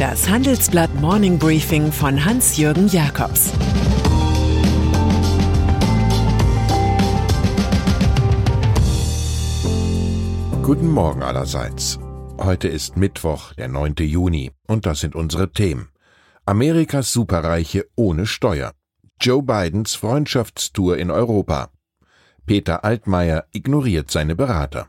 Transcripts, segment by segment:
Das Handelsblatt Morning Briefing von Hans-Jürgen Jakobs Guten Morgen allerseits. Heute ist Mittwoch, der 9. Juni, und das sind unsere Themen. Amerikas Superreiche ohne Steuer. Joe Bidens Freundschaftstour in Europa. Peter Altmaier ignoriert seine Berater.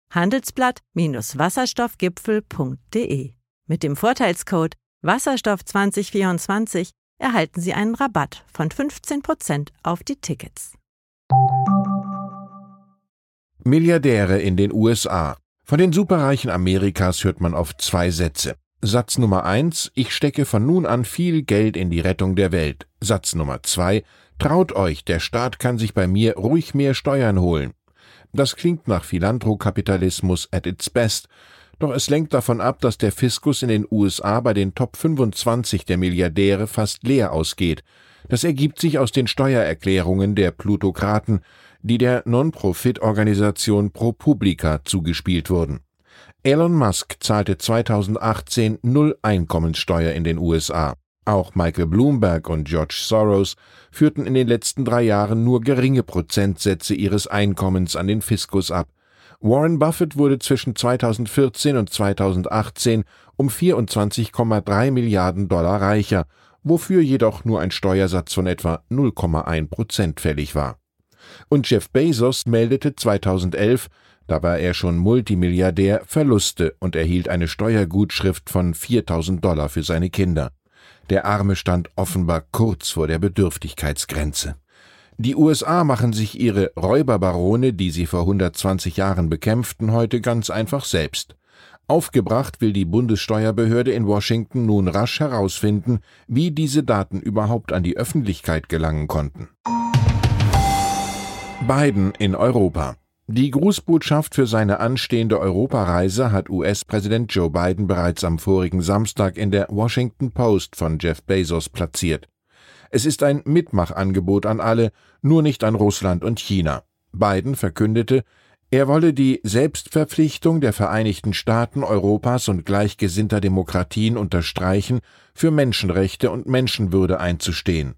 handelsblatt-wasserstoffgipfel.de. Mit dem Vorteilscode Wasserstoff 2024 erhalten Sie einen Rabatt von 15% auf die Tickets. Milliardäre in den USA. Von den Superreichen Amerikas hört man oft zwei Sätze. Satz Nummer eins, ich stecke von nun an viel Geld in die Rettung der Welt. Satz Nummer zwei, traut euch, der Staat kann sich bei mir ruhig mehr Steuern holen. Das klingt nach Philanthrokapitalismus at its best, doch es lenkt davon ab, dass der Fiskus in den USA bei den Top 25 der Milliardäre fast leer ausgeht. Das ergibt sich aus den Steuererklärungen der Plutokraten, die der Non-Profit-Organisation ProPublica zugespielt wurden. Elon Musk zahlte 2018 null Einkommenssteuer in den USA. Auch Michael Bloomberg und George Soros führten in den letzten drei Jahren nur geringe Prozentsätze ihres Einkommens an den Fiskus ab. Warren Buffett wurde zwischen 2014 und 2018 um 24,3 Milliarden Dollar reicher, wofür jedoch nur ein Steuersatz von etwa 0,1 Prozent fällig war. Und Jeff Bezos meldete 2011 da war er schon Multimilliardär, Verluste und erhielt eine Steuergutschrift von 4000 Dollar für seine Kinder. Der Arme stand offenbar kurz vor der Bedürftigkeitsgrenze. Die USA machen sich ihre Räuberbarone, die sie vor 120 Jahren bekämpften, heute ganz einfach selbst. Aufgebracht will die Bundessteuerbehörde in Washington nun rasch herausfinden, wie diese Daten überhaupt an die Öffentlichkeit gelangen konnten. Biden in Europa. Die Grußbotschaft für seine anstehende Europareise hat US-Präsident Joe Biden bereits am vorigen Samstag in der Washington Post von Jeff Bezos platziert. Es ist ein Mitmachangebot an alle, nur nicht an Russland und China. Biden verkündete, er wolle die Selbstverpflichtung der Vereinigten Staaten Europas und gleichgesinnter Demokratien unterstreichen, für Menschenrechte und Menschenwürde einzustehen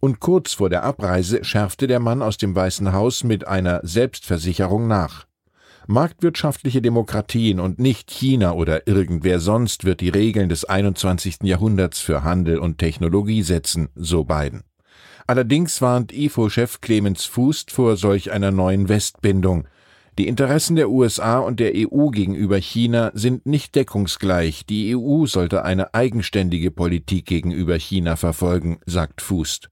und kurz vor der Abreise schärfte der Mann aus dem Weißen Haus mit einer Selbstversicherung nach. Marktwirtschaftliche Demokratien und nicht China oder irgendwer sonst wird die Regeln des 21. Jahrhunderts für Handel und Technologie setzen, so Biden. Allerdings warnt IFO-Chef Clemens Fußt vor solch einer neuen Westbindung. Die Interessen der USA und der EU gegenüber China sind nicht deckungsgleich. Die EU sollte eine eigenständige Politik gegenüber China verfolgen, sagt Fußt.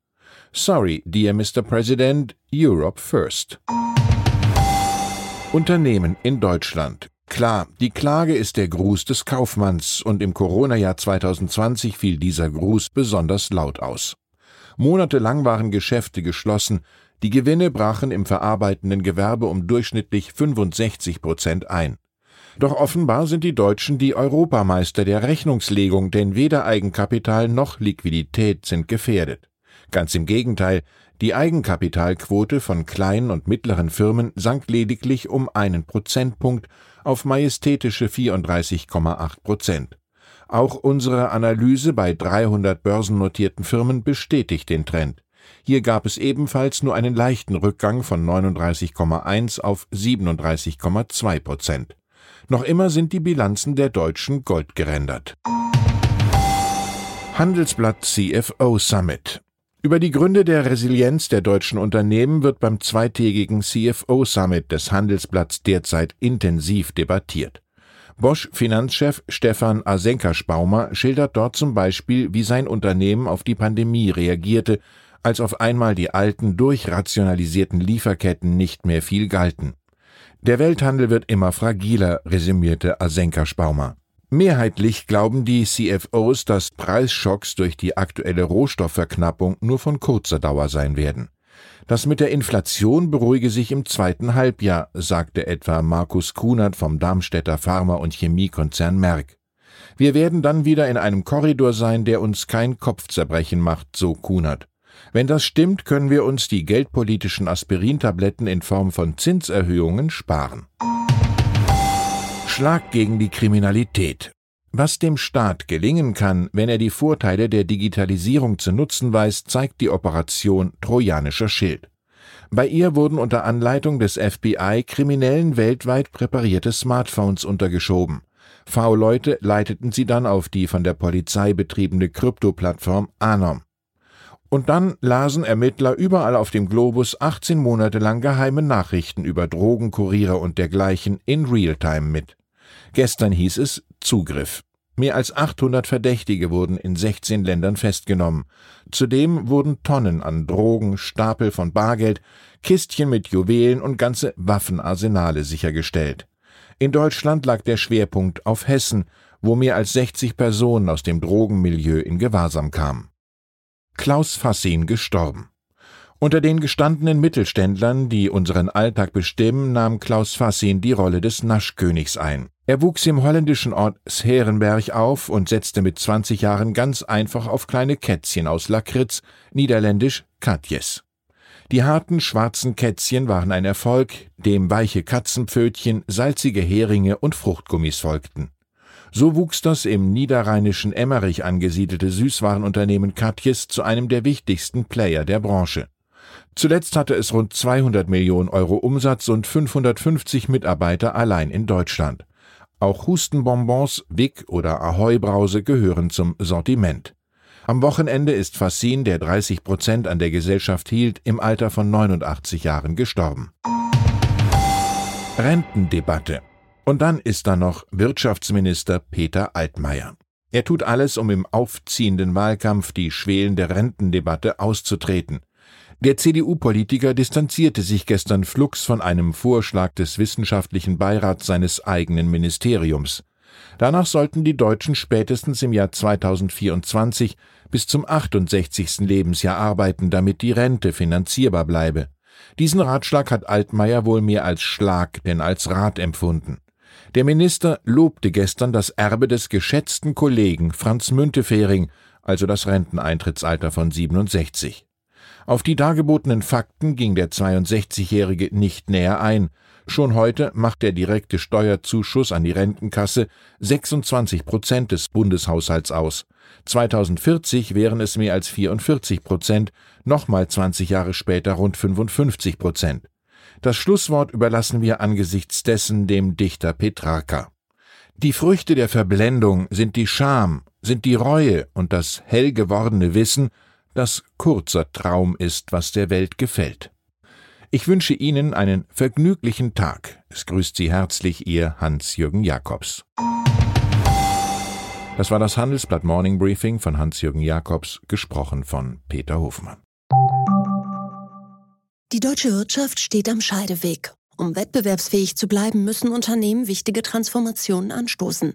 Sorry, dear Mr. President, Europe first. Unternehmen in Deutschland. Klar, die Klage ist der Gruß des Kaufmanns und im Corona-Jahr 2020 fiel dieser Gruß besonders laut aus. Monatelang waren Geschäfte geschlossen, die Gewinne brachen im verarbeitenden Gewerbe um durchschnittlich 65 Prozent ein. Doch offenbar sind die Deutschen die Europameister der Rechnungslegung, denn weder Eigenkapital noch Liquidität sind gefährdet. Ganz im Gegenteil, die Eigenkapitalquote von kleinen und mittleren Firmen sank lediglich um einen Prozentpunkt auf majestätische 34,8 Prozent. Auch unsere Analyse bei 300 börsennotierten Firmen bestätigt den Trend. Hier gab es ebenfalls nur einen leichten Rückgang von 39,1 auf 37,2 Prozent. Noch immer sind die Bilanzen der Deutschen goldgerändert. Handelsblatt CFO Summit über die Gründe der Resilienz der deutschen Unternehmen wird beim zweitägigen CFO Summit des Handelsblatts derzeit intensiv debattiert. Bosch Finanzchef Stefan Asenka-Spaumer schildert dort zum Beispiel, wie sein Unternehmen auf die Pandemie reagierte, als auf einmal die alten, durchrationalisierten Lieferketten nicht mehr viel galten. Der Welthandel wird immer fragiler, resümierte Asenka-Spaumer. Mehrheitlich glauben die CFOs, dass Preisschocks durch die aktuelle Rohstoffverknappung nur von kurzer Dauer sein werden. Das mit der Inflation beruhige sich im zweiten Halbjahr, sagte etwa Markus Kunert vom Darmstädter Pharma- und Chemiekonzern Merck. Wir werden dann wieder in einem Korridor sein, der uns kein Kopfzerbrechen macht, so Kunert. Wenn das stimmt, können wir uns die geldpolitischen Aspirintabletten in Form von Zinserhöhungen sparen. Schlag gegen die Kriminalität. Was dem Staat gelingen kann, wenn er die Vorteile der Digitalisierung zu nutzen weiß, zeigt die Operation Trojanischer Schild. Bei ihr wurden unter Anleitung des FBI Kriminellen weltweit präparierte Smartphones untergeschoben. V-Leute leiteten sie dann auf die von der Polizei betriebene Krypto-Plattform Anom. Und dann lasen Ermittler überall auf dem Globus 18 Monate lang geheime Nachrichten über Drogenkuriere und dergleichen in Realtime mit. Gestern hieß es Zugriff. Mehr als 800 Verdächtige wurden in 16 Ländern festgenommen. Zudem wurden Tonnen an Drogen, Stapel von Bargeld, Kistchen mit Juwelen und ganze Waffenarsenale sichergestellt. In Deutschland lag der Schwerpunkt auf Hessen, wo mehr als 60 Personen aus dem Drogenmilieu in Gewahrsam kamen. Klaus Fassin gestorben. Unter den gestandenen Mittelständlern, die unseren Alltag bestimmen, nahm Klaus Fassin die Rolle des Naschkönigs ein. Er wuchs im holländischen Ort Scherenberg auf und setzte mit 20 Jahren ganz einfach auf kleine Kätzchen aus Lakritz, niederländisch Katjes. Die harten schwarzen Kätzchen waren ein Erfolg, dem weiche Katzenpfötchen, salzige Heringe und Fruchtgummis folgten. So wuchs das im niederrheinischen Emmerich angesiedelte Süßwarenunternehmen Katjes zu einem der wichtigsten Player der Branche. Zuletzt hatte es rund 200 Millionen Euro Umsatz und 550 Mitarbeiter allein in Deutschland. Auch Hustenbonbons, Wick oder Ahoi-Brause gehören zum Sortiment. Am Wochenende ist Fassin, der 30 Prozent an der Gesellschaft hielt, im Alter von 89 Jahren gestorben. Rentendebatte. Und dann ist da noch Wirtschaftsminister Peter Altmaier. Er tut alles, um im aufziehenden Wahlkampf die schwelende Rentendebatte auszutreten. Der CDU-Politiker distanzierte sich gestern flugs von einem Vorschlag des wissenschaftlichen Beirats seines eigenen Ministeriums. Danach sollten die Deutschen spätestens im Jahr 2024 bis zum 68. Lebensjahr arbeiten, damit die Rente finanzierbar bleibe. Diesen Ratschlag hat Altmaier wohl mehr als Schlag denn als Rat empfunden. Der Minister lobte gestern das Erbe des geschätzten Kollegen Franz Müntefering, also das Renteneintrittsalter von 67. Auf die dargebotenen Fakten ging der 62-Jährige nicht näher ein. Schon heute macht der direkte Steuerzuschuss an die Rentenkasse 26 Prozent des Bundeshaushalts aus. 2040 wären es mehr als 44 Prozent, nochmal 20 Jahre später rund 55 Prozent. Das Schlusswort überlassen wir angesichts dessen dem Dichter Petrarca. Die Früchte der Verblendung sind die Scham, sind die Reue und das hell gewordene Wissen, das kurzer Traum ist, was der Welt gefällt. Ich wünsche Ihnen einen vergnüglichen Tag. Es grüßt Sie herzlich Ihr Hans-Jürgen Jakobs. Das war das Handelsblatt Morning Briefing von Hans-Jürgen Jakobs, gesprochen von Peter Hofmann. Die deutsche Wirtschaft steht am Scheideweg. Um wettbewerbsfähig zu bleiben, müssen Unternehmen wichtige Transformationen anstoßen.